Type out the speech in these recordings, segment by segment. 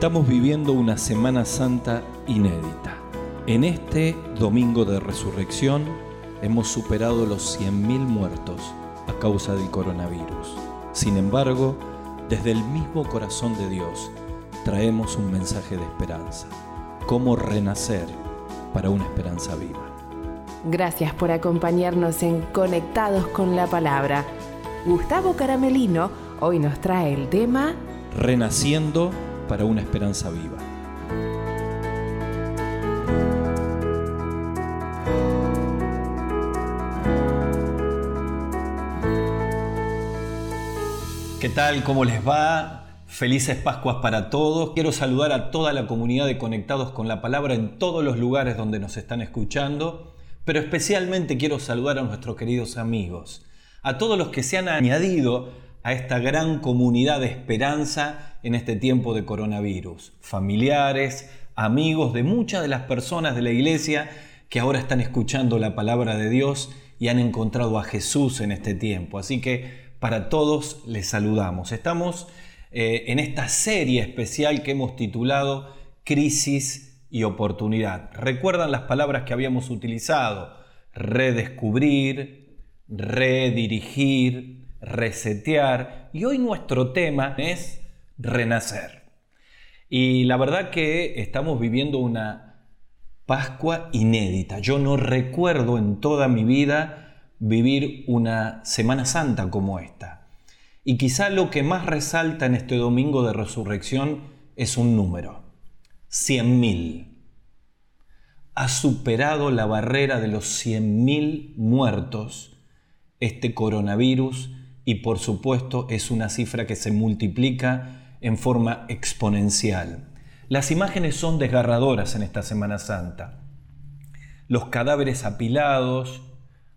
Estamos viviendo una Semana Santa inédita. En este domingo de resurrección hemos superado los 100.000 muertos a causa del coronavirus. Sin embargo, desde el mismo corazón de Dios traemos un mensaje de esperanza. Cómo renacer para una esperanza viva. Gracias por acompañarnos en Conectados con la Palabra. Gustavo Caramelino hoy nos trae el tema Renaciendo para una esperanza viva. ¿Qué tal? ¿Cómo les va? Felices Pascuas para todos. Quiero saludar a toda la comunidad de Conectados con la Palabra en todos los lugares donde nos están escuchando, pero especialmente quiero saludar a nuestros queridos amigos, a todos los que se han añadido a esta gran comunidad de esperanza en este tiempo de coronavirus. Familiares, amigos de muchas de las personas de la iglesia que ahora están escuchando la palabra de Dios y han encontrado a Jesús en este tiempo. Así que para todos les saludamos. Estamos eh, en esta serie especial que hemos titulado Crisis y Oportunidad. ¿Recuerdan las palabras que habíamos utilizado? Redescubrir, redirigir, resetear y hoy nuestro tema es renacer. Y la verdad que estamos viviendo una Pascua inédita. Yo no recuerdo en toda mi vida vivir una Semana Santa como esta. Y quizá lo que más resalta en este domingo de resurrección es un número, 100.000. Ha superado la barrera de los 100.000 muertos este coronavirus y por supuesto es una cifra que se multiplica en forma exponencial. Las imágenes son desgarradoras en esta Semana Santa. Los cadáveres apilados,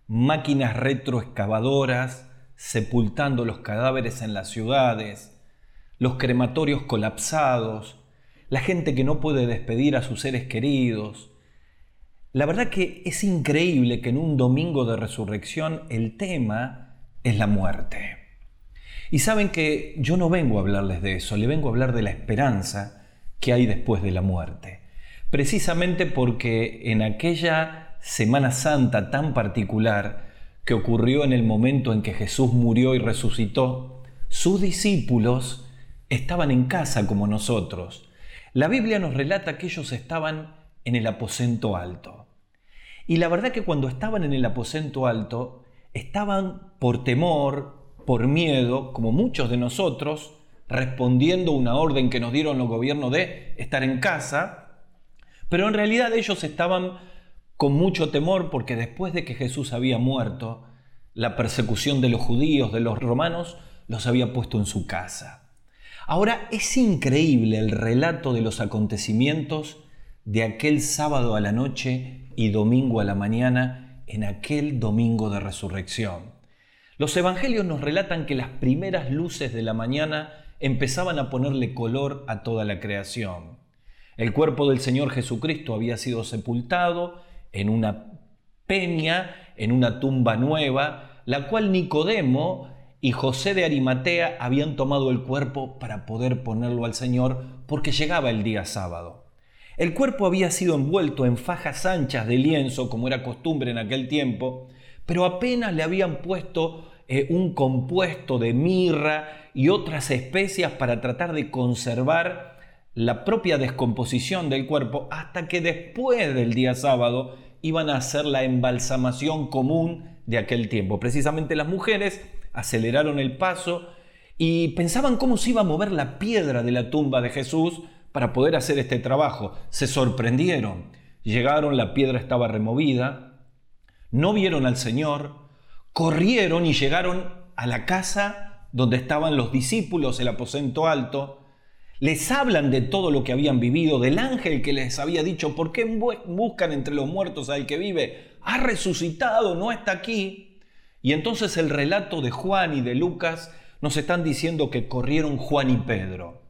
máquinas retroexcavadoras sepultando los cadáveres en las ciudades, los crematorios colapsados, la gente que no puede despedir a sus seres queridos. La verdad que es increíble que en un domingo de resurrección el tema es la muerte. Y saben que yo no vengo a hablarles de eso, le vengo a hablar de la esperanza que hay después de la muerte. Precisamente porque en aquella Semana Santa tan particular que ocurrió en el momento en que Jesús murió y resucitó, sus discípulos estaban en casa como nosotros. La Biblia nos relata que ellos estaban en el aposento alto. Y la verdad que cuando estaban en el aposento alto, estaban por temor, por miedo, como muchos de nosotros, respondiendo una orden que nos dieron los gobiernos de estar en casa, pero en realidad ellos estaban con mucho temor porque después de que Jesús había muerto, la persecución de los judíos, de los romanos, los había puesto en su casa. Ahora es increíble el relato de los acontecimientos de aquel sábado a la noche y domingo a la mañana en aquel domingo de resurrección. Los evangelios nos relatan que las primeras luces de la mañana empezaban a ponerle color a toda la creación. El cuerpo del Señor Jesucristo había sido sepultado en una peña, en una tumba nueva, la cual Nicodemo y José de Arimatea habían tomado el cuerpo para poder ponerlo al Señor porque llegaba el día sábado. El cuerpo había sido envuelto en fajas anchas de lienzo, como era costumbre en aquel tiempo, pero apenas le habían puesto eh, un compuesto de mirra y otras especias para tratar de conservar la propia descomposición del cuerpo, hasta que después del día sábado iban a hacer la embalsamación común de aquel tiempo. Precisamente las mujeres aceleraron el paso y pensaban cómo se iba a mover la piedra de la tumba de Jesús para poder hacer este trabajo. Se sorprendieron. Llegaron, la piedra estaba removida, no vieron al Señor, corrieron y llegaron a la casa donde estaban los discípulos, el aposento alto. Les hablan de todo lo que habían vivido, del ángel que les había dicho, ¿por qué buscan entre los muertos al que vive? Ha resucitado, no está aquí. Y entonces el relato de Juan y de Lucas nos están diciendo que corrieron Juan y Pedro.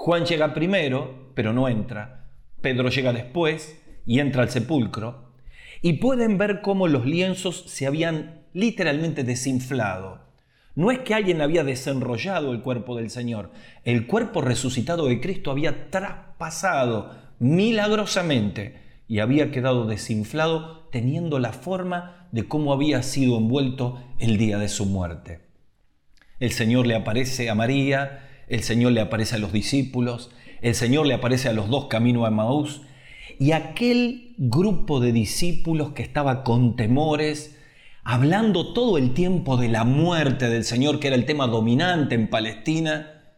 Juan llega primero, pero no entra. Pedro llega después y entra al sepulcro. Y pueden ver cómo los lienzos se habían literalmente desinflado. No es que alguien había desenrollado el cuerpo del Señor. El cuerpo resucitado de Cristo había traspasado milagrosamente y había quedado desinflado teniendo la forma de cómo había sido envuelto el día de su muerte. El Señor le aparece a María, el Señor le aparece a los discípulos, el Señor le aparece a los dos caminos a Maús y aquel grupo de discípulos que estaba con temores, hablando todo el tiempo de la muerte del Señor, que era el tema dominante en Palestina,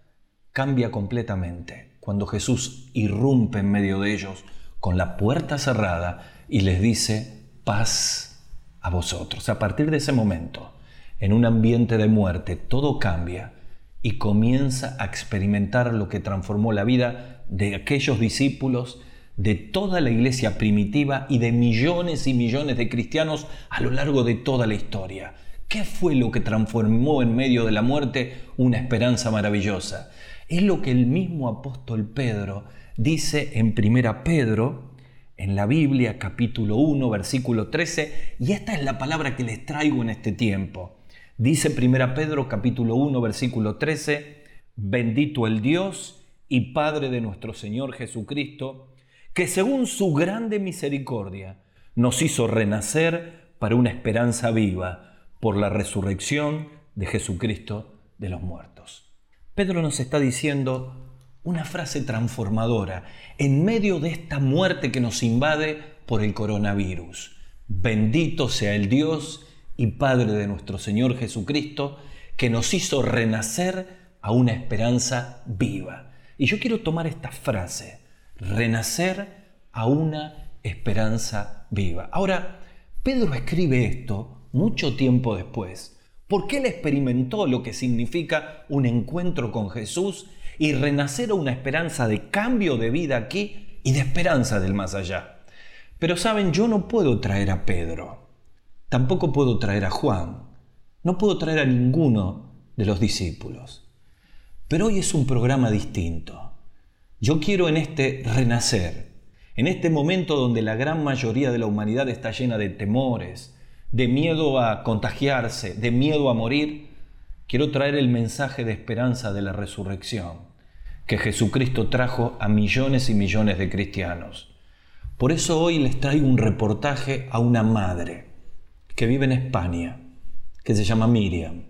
cambia completamente cuando Jesús irrumpe en medio de ellos con la puerta cerrada y les dice, paz a vosotros. A partir de ese momento, en un ambiente de muerte, todo cambia y comienza a experimentar lo que transformó la vida de aquellos discípulos, de toda la iglesia primitiva y de millones y millones de cristianos a lo largo de toda la historia. ¿Qué fue lo que transformó en medio de la muerte una esperanza maravillosa? Es lo que el mismo apóstol Pedro dice en Primera Pedro, en la Biblia capítulo 1, versículo 13, y esta es la palabra que les traigo en este tiempo. Dice Primera Pedro capítulo 1, versículo 13, bendito el Dios y Padre de nuestro Señor Jesucristo, que según su grande misericordia nos hizo renacer para una esperanza viva por la resurrección de Jesucristo de los muertos. Pedro nos está diciendo una frase transformadora en medio de esta muerte que nos invade por el coronavirus. Bendito sea el Dios y Padre de nuestro Señor Jesucristo, que nos hizo renacer a una esperanza viva. Y yo quiero tomar esta frase renacer a una esperanza viva. Ahora, Pedro escribe esto mucho tiempo después, porque él experimentó lo que significa un encuentro con Jesús y renacer a una esperanza de cambio de vida aquí y de esperanza del más allá. Pero saben, yo no puedo traer a Pedro, tampoco puedo traer a Juan, no puedo traer a ninguno de los discípulos. Pero hoy es un programa distinto. Yo quiero en este renacer, en este momento donde la gran mayoría de la humanidad está llena de temores, de miedo a contagiarse, de miedo a morir, quiero traer el mensaje de esperanza de la resurrección que Jesucristo trajo a millones y millones de cristianos. Por eso hoy les traigo un reportaje a una madre que vive en España, que se llama Miriam,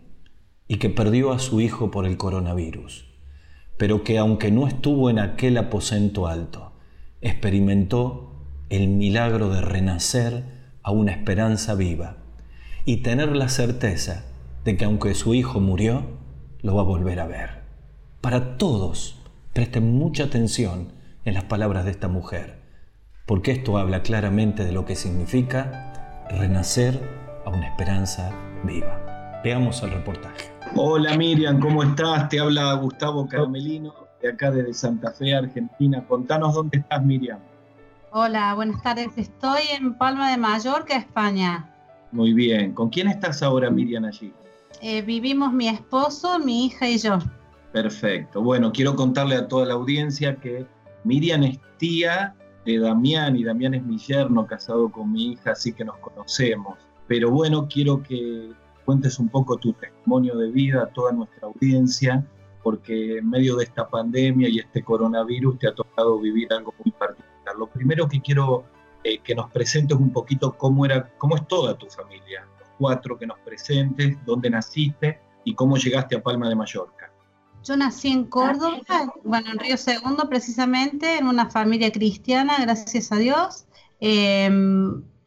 y que perdió a su hijo por el coronavirus pero que aunque no estuvo en aquel aposento alto, experimentó el milagro de renacer a una esperanza viva y tener la certeza de que aunque su hijo murió, lo va a volver a ver. Para todos, presten mucha atención en las palabras de esta mujer, porque esto habla claramente de lo que significa renacer a una esperanza viva. Veamos el reportaje. Hola Miriam, ¿cómo estás? Te habla Gustavo Caramelino, de acá desde Santa Fe, Argentina. Contanos dónde estás, Miriam. Hola, buenas tardes. Estoy en Palma de Mallorca, España. Muy bien. ¿Con quién estás ahora, Miriam, allí? Eh, vivimos mi esposo, mi hija y yo. Perfecto. Bueno, quiero contarle a toda la audiencia que Miriam es tía de Damián y Damián es mi yerno casado con mi hija, así que nos conocemos. Pero bueno, quiero que cuentes un poco tu testimonio de vida a toda nuestra audiencia, porque en medio de esta pandemia y este coronavirus te ha tocado vivir algo muy particular. Lo primero que quiero eh, que nos presentes un poquito cómo, era, cómo es toda tu familia, los cuatro que nos presentes, dónde naciste y cómo llegaste a Palma de Mallorca. Yo nací en Córdoba, bueno, en Río Segundo precisamente, en una familia cristiana, gracias a Dios. Eh,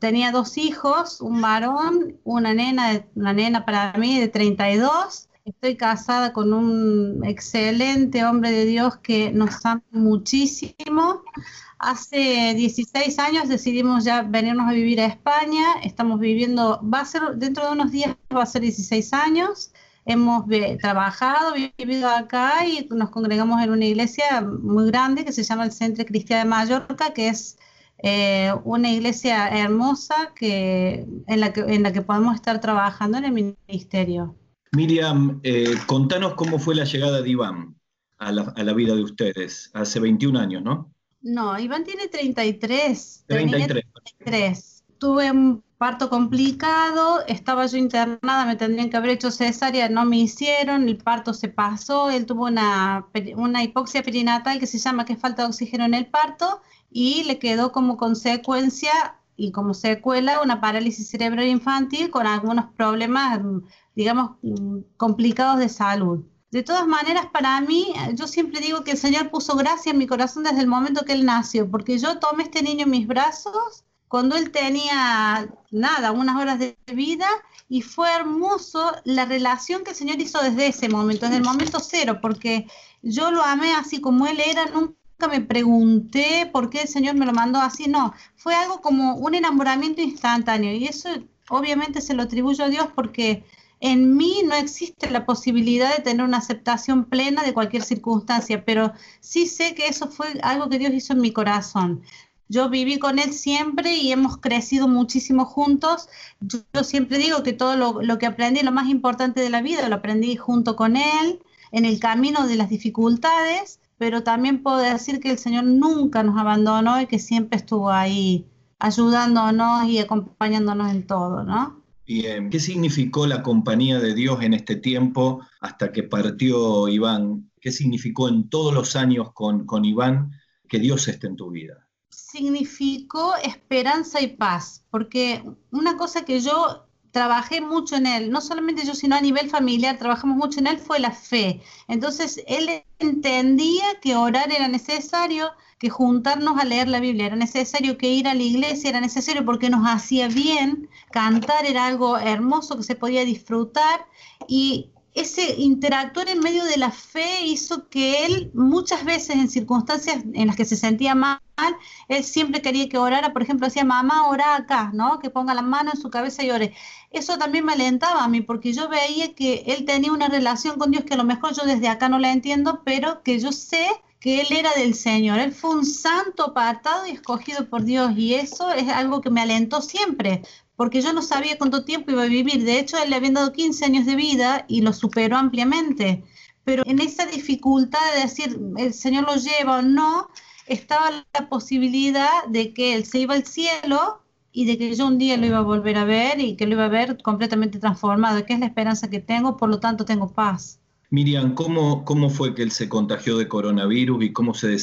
tenía dos hijos, un varón, una nena, una nena para mí de 32. Estoy casada con un excelente hombre de Dios que nos ama muchísimo. Hace 16 años decidimos ya venirnos a vivir a España. Estamos viviendo, va a ser dentro de unos días, va a ser 16 años. Hemos trabajado, vivido acá y nos congregamos en una iglesia muy grande que se llama el Centro Cristiano de Mallorca, que es eh, una iglesia hermosa que, en, la que, en la que podemos estar trabajando en el ministerio. Miriam, eh, contanos cómo fue la llegada de Iván a la, a la, vida de ustedes, hace 21 años, ¿no? No, Iván tiene 33. 33. 33. Tuve un parto complicado, estaba yo internada, me tendrían que haber hecho cesárea, no me hicieron, el parto se pasó, él tuvo una, una hipoxia perinatal que se llama que falta de oxígeno en el parto y le quedó como consecuencia y como secuela una parálisis cerebral infantil con algunos problemas, digamos, complicados de salud. De todas maneras, para mí, yo siempre digo que el Señor puso gracia en mi corazón desde el momento que Él nació, porque yo tomé este niño en mis brazos cuando Él tenía, nada, unas horas de vida, y fue hermoso la relación que el Señor hizo desde ese momento, desde el momento cero, porque yo lo amé así como Él era, nunca me pregunté por qué el Señor me lo mandó así, no, fue algo como un enamoramiento instantáneo y eso obviamente se lo atribuyo a Dios porque en mí no existe la posibilidad de tener una aceptación plena de cualquier circunstancia, pero sí sé que eso fue algo que Dios hizo en mi corazón. Yo viví con él siempre y hemos crecido muchísimo juntos. Yo, siempre digo que todo lo, lo, que aprendí, lo más importante de la vida, lo aprendí junto con él, en el camino de las dificultades pero también puedo decir que el Señor nunca nos abandonó y que siempre estuvo ahí ayudándonos y acompañándonos en todo, ¿no? Bien, ¿qué significó la compañía de Dios en este tiempo hasta que partió Iván? ¿Qué significó en todos los años con, con Iván que Dios esté en tu vida? Significó esperanza y paz, porque una cosa que yo trabajé mucho en él, no solamente yo, sino a nivel familiar, trabajamos mucho en él, fue la fe. Entonces, él entendía que orar era necesario, que juntarnos a leer la Biblia era necesario, que ir a la iglesia era necesario porque nos hacía bien, cantar era algo hermoso que se podía disfrutar y ese interactuar en medio de la fe hizo que él muchas veces en circunstancias en las que se sentía mal, él siempre quería que orara, por ejemplo, decía, mamá, ora acá, ¿no? Que ponga la mano en su cabeza y ore. Eso también me alentaba a mí, porque yo veía que él tenía una relación con Dios que a lo mejor yo desde acá no la entiendo, pero que yo sé que él era del Señor. Él fue un santo apartado y escogido por Dios, y eso es algo que me alentó siempre, porque yo no sabía cuánto tiempo iba a vivir. De hecho, él le habían dado 15 años de vida y lo superó ampliamente. Pero en esa dificultad de decir, el Señor lo lleva o no, estaba la posibilidad de que él se iba al cielo y de que yo un día lo iba a volver a ver y que lo iba a ver completamente transformado, que es la esperanza que tengo, por lo tanto tengo paz. Miriam, ¿cómo, cómo fue que él se contagió de coronavirus y cómo, se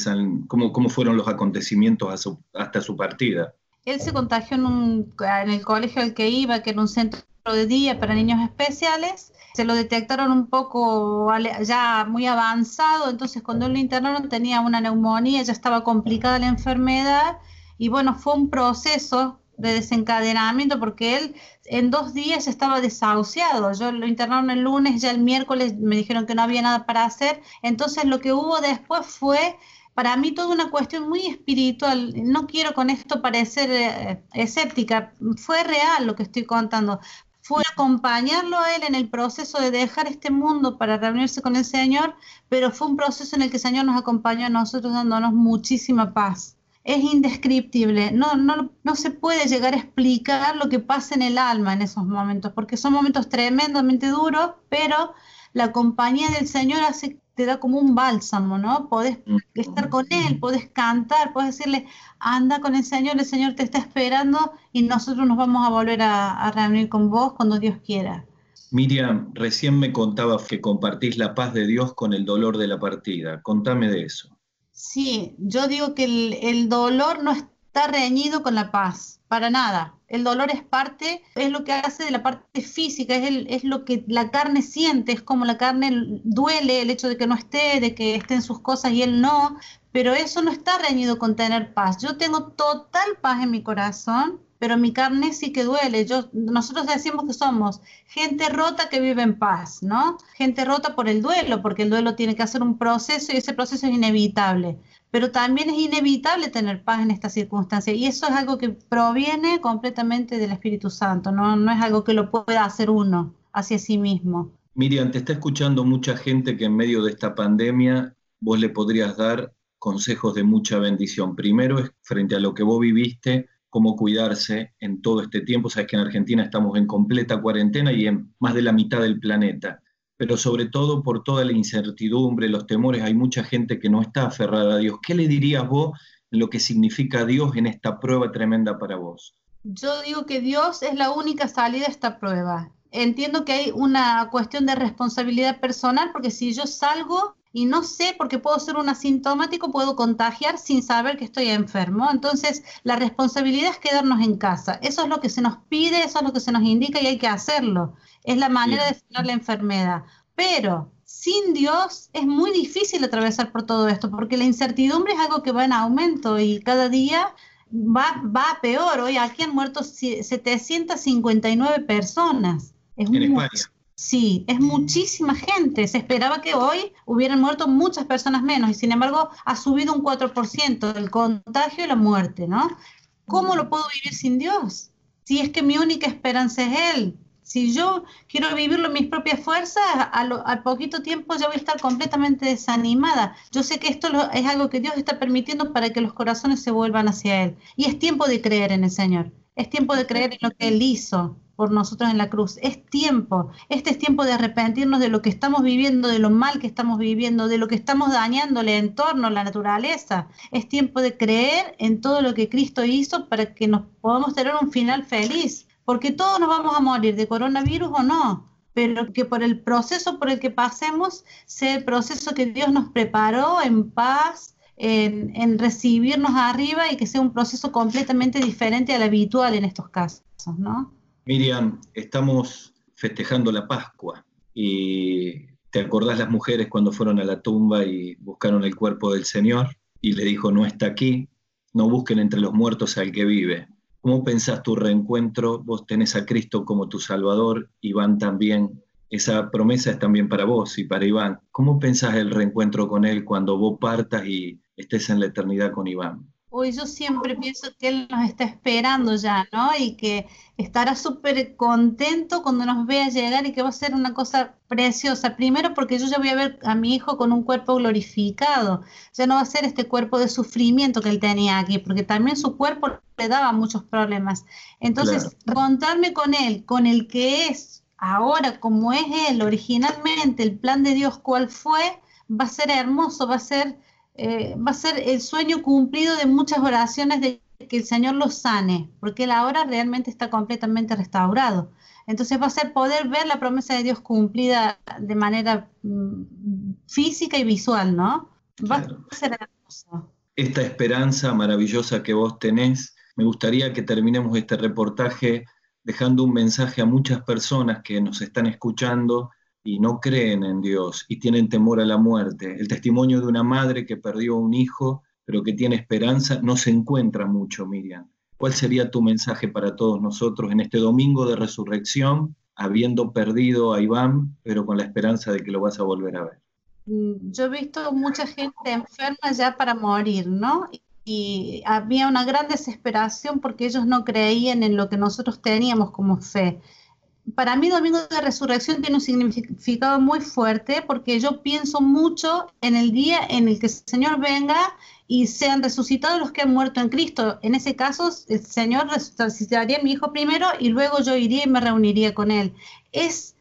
cómo, cómo fueron los acontecimientos hasta su partida? Él se contagió en, un, en el colegio al que iba, que era un centro de día para niños especiales. Se lo detectaron un poco ya muy avanzado, entonces cuando lo internaron tenía una neumonía, ya estaba complicada la enfermedad y bueno, fue un proceso de desencadenamiento porque él en dos días estaba desahuciado. Yo lo internaron el lunes, ya el miércoles me dijeron que no había nada para hacer. Entonces lo que hubo después fue para mí toda una cuestión muy espiritual. No quiero con esto parecer eh, escéptica, fue real lo que estoy contando. Fue acompañarlo a él en el proceso de dejar este mundo para reunirse con el Señor, pero fue un proceso en el que el Señor nos acompañó a nosotros dándonos muchísima paz. Es indescriptible, no, no, no se puede llegar a explicar lo que pasa en el alma en esos momentos, porque son momentos tremendamente duros, pero la compañía del Señor hace te da como un bálsamo, ¿no? Podés estar con Él, podés cantar, podés decirle, anda con el Señor, el Señor te está esperando y nosotros nos vamos a volver a, reunir con vos cuando Dios quiera. Miriam, recién me contabas que compartís la paz de Dios con el dolor de la partida. Contame de eso. Sí, yo digo que el, el dolor no está reñido con la paz, para nada. El dolor es parte, es lo que hace de la parte física, es, lo que la carne siente, es como la carne duele el hecho de que no esté, de que esté en sus cosas y él no, pero eso no está reñido con tener paz. Yo tengo total paz en mi corazón, pero mi carne sí que duele. Yo, nosotros decimos que somos gente rota que vive en paz, ¿no? Gente rota por el duelo, porque el duelo tiene que hacer un proceso y ese proceso es inevitable pero también es inevitable tener paz en estas circunstancias y eso es algo que proviene completamente del Espíritu Santo, no, no es algo que lo pueda hacer uno hacia sí mismo. Miriam, te está escuchando mucha gente que en medio de esta pandemia vos le podrías dar consejos de mucha bendición. Primero es frente a lo que vos viviste, cómo cuidarse en todo este tiempo. Sabes que en Argentina estamos en completa cuarentena y en más de la mitad del planeta pero sobre todo por toda la incertidumbre, los temores, hay mucha gente que no está aferrada a Dios. ¿Qué le dirías vos lo que significa Dios en esta prueba tremenda para vos? Yo digo que Dios es la única salida a esta prueba. Entiendo que hay una cuestión de responsabilidad personal porque si yo salgo y no sé porque puedo ser un asintomático, puedo contagiar sin saber que estoy enfermo. Entonces, la responsabilidad es quedarnos en casa. Eso es lo que se nos pide, eso es lo que se nos indica y hay que hacerlo. Es la manera de frenar la enfermedad. Pero sin Dios es muy difícil atravesar por todo esto, porque la incertidumbre es algo que va en aumento y cada día va, va peor. Hoy aquí han muerto 759 personas. Es en España. Sí, es muchísima gente. Se esperaba que hoy hubieran muerto muchas personas menos y sin embargo ha subido un 4% el contagio y la muerte, ¿no? ¿Cómo lo puedo vivir sin Dios? Si es que mi única esperanza es Él. Si yo quiero vivirlo en mis propias fuerzas, al poquito tiempo ya voy a estar completamente desanimada. Yo sé que esto es algo que Dios está permitiendo para que los corazones se vuelvan hacia Él. Y es tiempo de creer en el Señor. Es tiempo de creer en lo que Él hizo por nosotros en la cruz. Es tiempo, este es tiempo de arrepentirnos de lo que estamos viviendo, de lo mal que estamos viviendo, de lo que estamos dañándole en torno a la naturaleza. Es tiempo de creer en todo lo que Cristo hizo para que nos podamos tener un final feliz, porque todos nos vamos a morir de coronavirus o no, pero que por el proceso por el que pasemos sea el proceso que Dios nos preparó en paz, en, en, recibirnos arriba y que sea un proceso completamente diferente al habitual en estos casos, ¿no? Miriam, estamos festejando la Pascua y ¿te acordás las mujeres cuando fueron a la tumba y buscaron el cuerpo del Señor? Y le dijo, no está aquí, no busquen entre los muertos al que vive. ¿Cómo pensás tu reencuentro? Vos tenés a Cristo como tu Salvador, Iván también. Esa promesa es también para vos y para Iván. ¿Cómo pensás el reencuentro con Él cuando vos partas y estés en la eternidad con Iván? Hoy yo siempre pienso que Él nos está esperando ya, ¿no? Y que estará súper contento cuando nos vea llegar y que va a ser una cosa preciosa. Primero porque yo ya voy a ver a mi hijo con un cuerpo glorificado. Ya no va a ser este cuerpo de sufrimiento que él tenía aquí, porque también su cuerpo le daba muchos problemas. Entonces, contarme con Él, con el que es ahora, como es Él originalmente, el plan de Dios cuál fue, va a ser hermoso, va a ser eh, va a ser el sueño cumplido de muchas oraciones de que el Señor lo sane, porque él ahora realmente está completamente restaurado. Entonces va a ser poder ver la promesa de Dios cumplida de manera mm, física y visual, ¿no? Va a ser hermoso. Esta esperanza maravillosa que vos tenés, me gustaría que terminemos este reportaje dejando un mensaje a muchas personas que nos están escuchando y no creen en Dios y tienen temor a la muerte. El testimonio de una madre que perdió un hijo, pero que tiene esperanza, no se encuentra mucho, Miriam. ¿Cuál sería tu mensaje para todos nosotros en este domingo de resurrección, habiendo perdido a Iván, pero con la esperanza de que lo vas a volver a ver? Mm, yo he visto mucha gente enferma ya para morir, ¿no? Y había una gran desesperación porque ellos no creían en lo que nosotros teníamos como fe para mí Domingo de Resurrección tiene un significado muy fuerte porque yo pienso mucho en el día en el que el Señor venga y sean resucitados los que han muerto en Cristo. En ese caso, el Señor resucitaría a mi hijo primero y luego yo iría y me reuniría con él. Es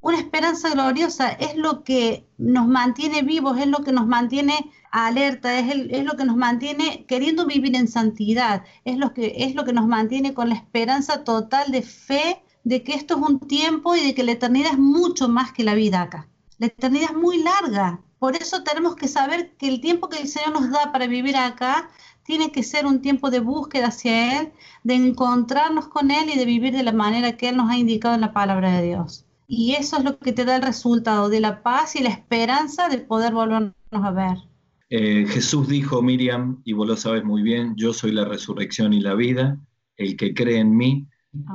una esperanza gloriosa, es lo que nos mantiene vivos, es lo que nos mantiene alerta, es, es, lo que nos mantiene queriendo vivir en santidad, es lo, que, es lo que nos mantiene con la esperanza total de fe de que esto es un tiempo y de que la eternidad es mucho más que la vida acá. La eternidad es muy larga. Por eso tenemos que saber que el tiempo que el Señor nos da para vivir acá tiene que ser un tiempo de búsqueda hacia Él, de encontrarnos con Él y de vivir de la manera que Él nos ha indicado en la palabra de Dios. Y eso es lo que te da el resultado de la paz y la esperanza de poder volvernos a ver. Eh, Jesús dijo, Miriam, y vos lo sabes muy bien, yo soy la resurrección y la vida, el que cree en mí.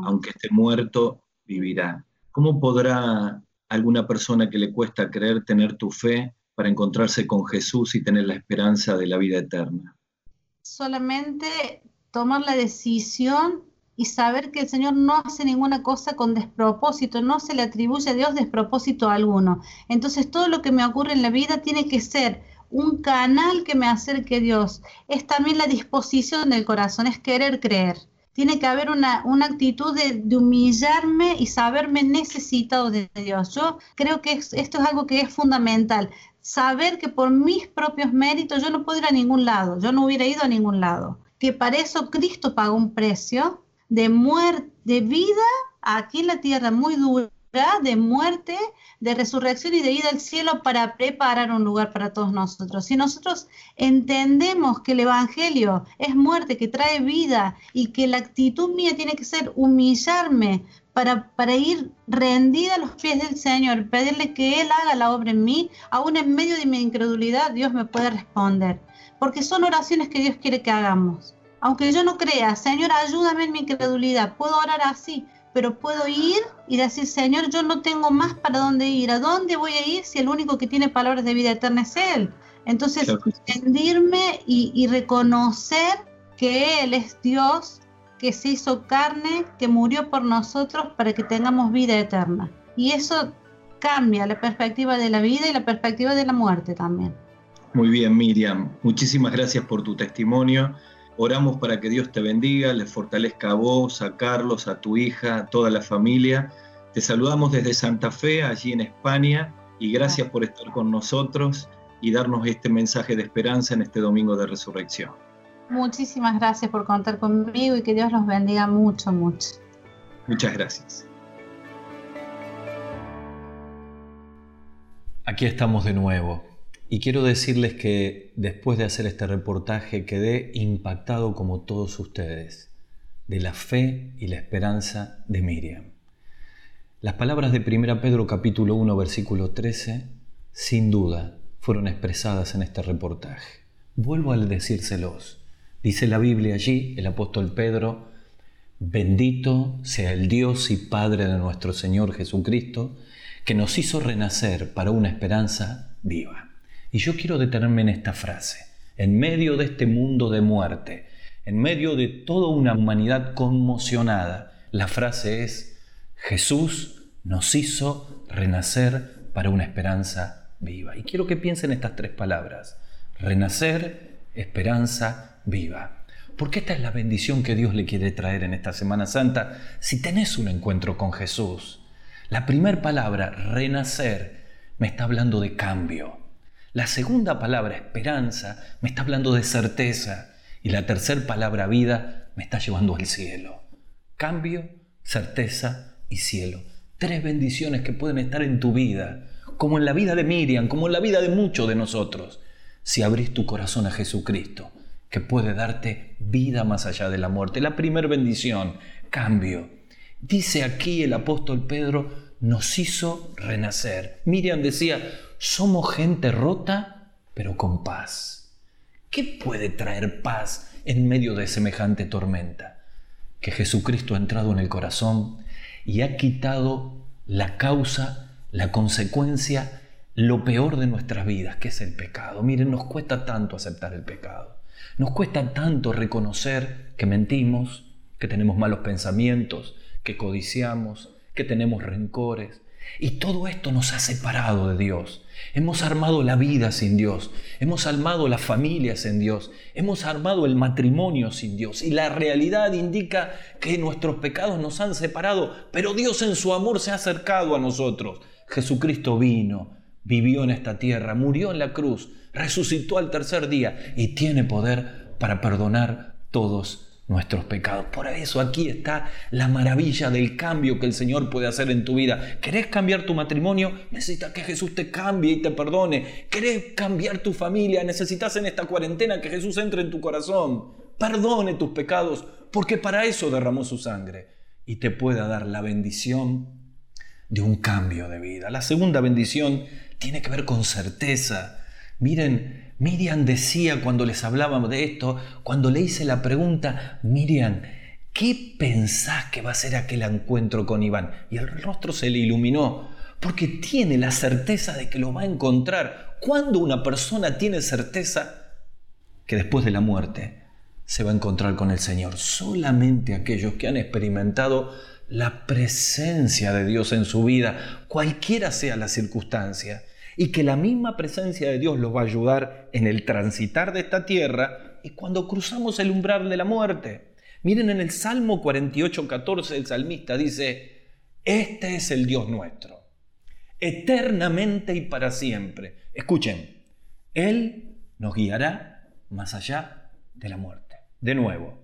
Aunque esté muerto, vivirá. ¿Cómo podrá alguna persona que le cuesta creer tener tu fe para encontrarse con Jesús y tener la esperanza de la vida eterna? Solamente tomar la decisión y saber que el Señor no hace ninguna cosa con despropósito, no se le atribuye a Dios despropósito alguno. Entonces todo lo que me ocurre en la vida tiene que ser un canal que me acerque a Dios. Es también la disposición del corazón, es querer creer tiene que haber una, actitud de, humillarme y saberme necesitado de Dios. Yo creo que esto es algo que es fundamental. Saber que por mis propios méritos yo no puedo ir a ningún lado, yo no hubiera ido a ningún lado. Que para eso Cristo pagó un precio de muerte, de vida aquí en la tierra muy dura, de muerte, de resurrección y de ida al cielo para preparar un lugar para todos nosotros. Si nosotros entendemos que el Evangelio es muerte, que trae vida y que la actitud mía tiene que ser humillarme para, para ir rendida a los pies del Señor, pedirle que Él haga la obra en mí, aún en medio de mi incredulidad, Dios me puede responder. Porque son oraciones que Dios quiere que hagamos. Aunque yo no crea, Señor, ayúdame en mi incredulidad, puedo orar así, pero puedo ir y decir, Señor, yo no tengo más para dónde ir. ¿A dónde voy a ir si el único que tiene palabras de vida eterna es Él? Entonces, rendirme y, y reconocer que Él es Dios, que se hizo carne, que murió por nosotros para que tengamos vida eterna. Y eso cambia la perspectiva de la vida y la perspectiva de la muerte también. Muy bien, Miriam. Muchísimas gracias por tu testimonio. Oramos para que Dios te bendiga, le fortalezca a vos, a Carlos, a tu hija, a toda la familia. Te saludamos desde Santa Fe, allí en España, y gracias por estar con nosotros y darnos este mensaje de esperanza en este domingo de resurrección. Muchísimas gracias por contar conmigo y que Dios los bendiga mucho, mucho. Muchas gracias. Aquí estamos de nuevo y quiero decirles que después de hacer este reportaje quedé impactado como todos ustedes de la fe y la esperanza de Miriam. Las palabras de 1 Pedro capítulo 1 versículo 13 sin duda fueron expresadas en este reportaje. Vuelvo a decírselos. Dice la Biblia allí, el apóstol Pedro, bendito sea el Dios y Padre de nuestro Señor Jesucristo, que nos hizo renacer para una esperanza viva. Y yo quiero detenerme en esta frase. En medio de este mundo de muerte, en medio de toda una humanidad conmocionada, la frase es, Jesús nos hizo renacer para una esperanza viva. Y quiero que piensen estas tres palabras. Renacer, esperanza viva. Porque esta es la bendición que Dios le quiere traer en esta Semana Santa si tenés un encuentro con Jesús. La primera palabra, renacer, me está hablando de cambio la segunda palabra, esperanza, me está hablando de certeza. Y la tercera palabra, vida, me está llevando al cielo. Cambio, certeza y cielo. Tres bendiciones que pueden estar en tu vida, como en la vida de Miriam, como en la vida de muchos de nosotros, si abrís tu corazón a Jesucristo, que puede darte vida más allá de la muerte. La primera bendición, cambio. Dice aquí el apóstol Pedro, nos hizo renacer. Miriam decía, somos gente rota, pero con paz. ¿Qué puede traer paz en medio de semejante tormenta? Que Jesucristo ha entrado en el corazón y ha quitado la causa, la consecuencia, lo peor de nuestras vidas, que es el pecado. Miren, nos cuesta tanto aceptar el pecado. Nos cuesta tanto reconocer que mentimos, que tenemos malos pensamientos, que codiciamos, que tenemos rencores, y todo esto nos ha separado de Dios. Hemos armado la vida sin Dios, hemos armado la familia sin Dios, hemos armado el matrimonio sin Dios. Y la realidad indica que nuestros pecados nos han separado, pero Dios en su amor se ha acercado a nosotros. Jesucristo vino, vivió en esta tierra, murió en la cruz, resucitó al tercer día y tiene poder para perdonar todos nuestros pecados. Por eso aquí está la maravilla del cambio que el Señor puede hacer en tu vida. ¿Querés cambiar tu matrimonio? Necesitas que Jesús te cambie y te perdone. ¿Querés cambiar tu familia? Necesitas en esta cuarentena que Jesús entre en tu corazón, perdone tus pecados, porque para eso derramó su sangre y te pueda dar la bendición de un cambio de vida. La segunda bendición tiene que ver con certeza. Miren, Miriam decía cuando les hablábamos de esto, cuando le hice la pregunta, Miriam, ¿qué pensás que va a ser aquel encuentro con Iván? Y el rostro se le iluminó, porque tiene la certeza de que lo va a encontrar. Cuando una persona tiene certeza que después de la muerte se va a encontrar con el Señor, solamente aquellos que han experimentado la presencia de Dios en su vida, cualquiera sea la circunstancia, y que la misma presencia de Dios los va a ayudar en el transitar de esta tierra y cuando cruzamos el umbral de la muerte. Miren en el Salmo 48, 14 el salmista dice, este es el Dios nuestro, eternamente y para siempre. Escuchen, Él nos guiará más allá de la muerte. De nuevo,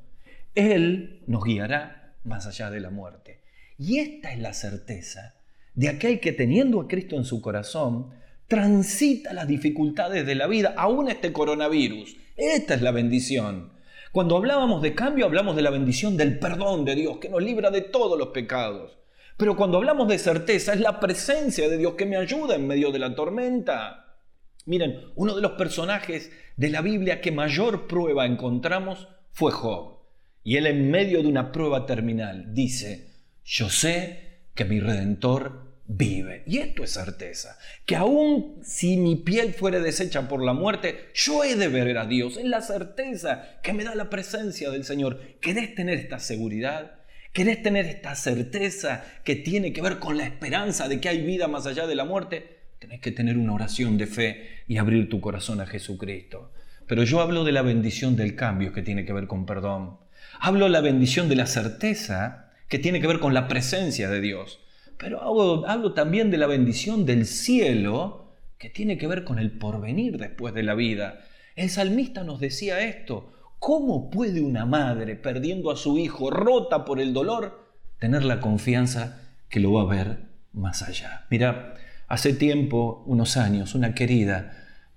Él nos guiará más allá de la muerte. Y esta es la certeza de aquel que teniendo a Cristo en su corazón, transita las dificultades de la vida, aún este coronavirus. Esta es la bendición. Cuando hablábamos de cambio, hablamos de la bendición del perdón de Dios, que nos libra de todos los pecados. Pero cuando hablamos de certeza, es la presencia de Dios que me ayuda en medio de la tormenta. Miren, uno de los personajes de la Biblia que mayor prueba encontramos fue Job. Y él en medio de una prueba terminal dice, yo sé que mi redentor vive. Y esto es certeza, que aun si mi piel fuere deshecha por la muerte, yo he de ver a Dios. Es la certeza que me da la presencia del Señor. ¿Querés tener esta seguridad? ¿Querés tener esta certeza que tiene que ver con la esperanza de que hay vida más allá de la muerte? Tenés que tener una oración de fe y abrir tu corazón a Jesucristo. Pero yo hablo de la bendición del cambio que tiene que ver con perdón. Hablo de la bendición de la certeza que tiene que ver con la presencia de Dios. Pero hablo, también de la bendición del cielo que tiene que ver con el porvenir después de la vida. El salmista nos decía esto. ¿Cómo puede una madre, perdiendo a su hijo, rota por el dolor, tener la confianza que lo va a ver más allá? Mira, hace tiempo, unos años, una querida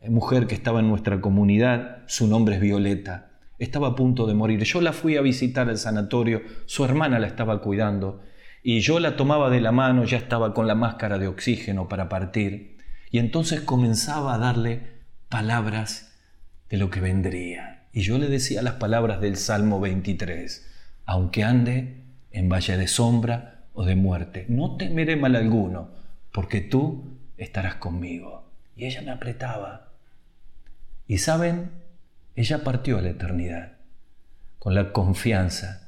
mujer que estaba en nuestra comunidad, su nombre es Violeta, estaba a punto de morir. Yo la fui a visitar al sanatorio, su hermana la estaba cuidando y yo la tomaba de la mano, ya estaba con la máscara de oxígeno para partir y entonces comenzaba a darle palabras de lo que vendría. Y yo le decía las palabras del Salmo 23, aunque ande en valle de sombra o de muerte, no temeré mal alguno, porque tú estarás conmigo. Y ella me apretaba. Y saben, ella partió a la eternidad con la confianza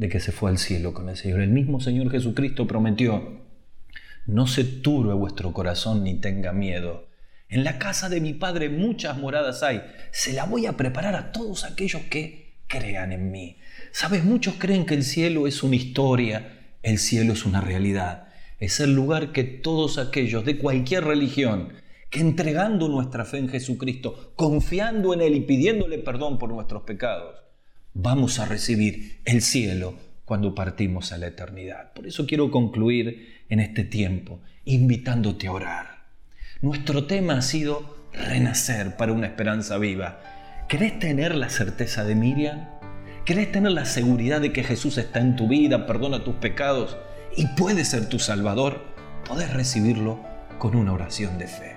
de que se fue al cielo con el Señor. El mismo Señor Jesucristo prometió, no se turbe vuestro corazón ni tenga miedo. En la casa de mi Padre muchas moradas hay. Se la voy a preparar a todos aquellos que crean en mí. Sabes, muchos creen que el cielo es una historia, el cielo es una realidad. Es el lugar que todos aquellos de cualquier religión que entregando nuestra fe en Jesucristo, confiando en Él y pidiéndole perdón por nuestros pecados, vamos a recibir el cielo cuando partimos a la eternidad. Por eso quiero concluir en este tiempo invitándote a orar. Nuestro tema ha sido renacer para una esperanza viva. ¿Querés tener la certeza de Miriam? ¿Querés tener la seguridad de que Jesús está en tu vida, perdona tus pecados y puede ser tu Salvador? Podés recibirlo con una oración de fe.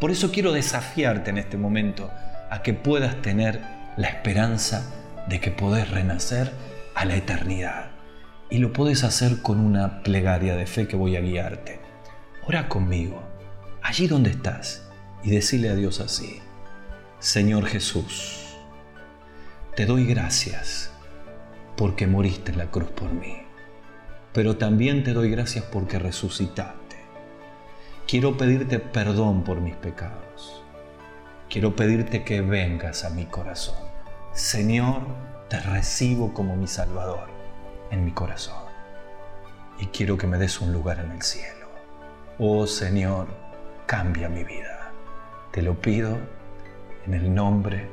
Por eso quiero desafiarte en este momento a que puedas tener la esperanza de que podés renacer a la eternidad. Y lo puedes hacer con una plegaria de fe que voy a guiarte. Ora conmigo, allí donde estás, y decile a Dios así, Señor Jesús, te doy gracias porque moriste en la cruz por mí, pero también te doy gracias porque resucitaste Quiero pedirte perdón por mis pecados. Quiero pedirte que vengas a mi corazón. Señor, te recibo como mi Salvador en mi corazón. Y quiero que me des un lugar en el cielo. Oh Señor, cambia mi vida. Te lo pido en el nombre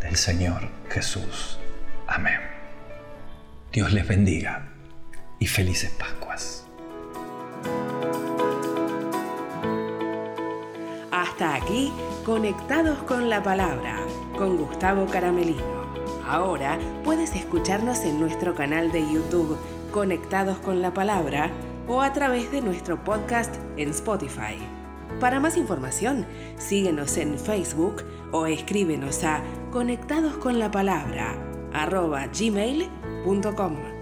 del Señor Jesús. Amén. Dios les bendiga y felices Pascuas. Hasta aquí, conectados con la palabra, con Gustavo Caramelino. Ahora puedes escucharnos en nuestro canal de YouTube, Conectados con la Palabra, o a través de nuestro podcast en Spotify. Para más información, síguenos en Facebook o escríbenos a conectadosconlapalabra.gmail.com.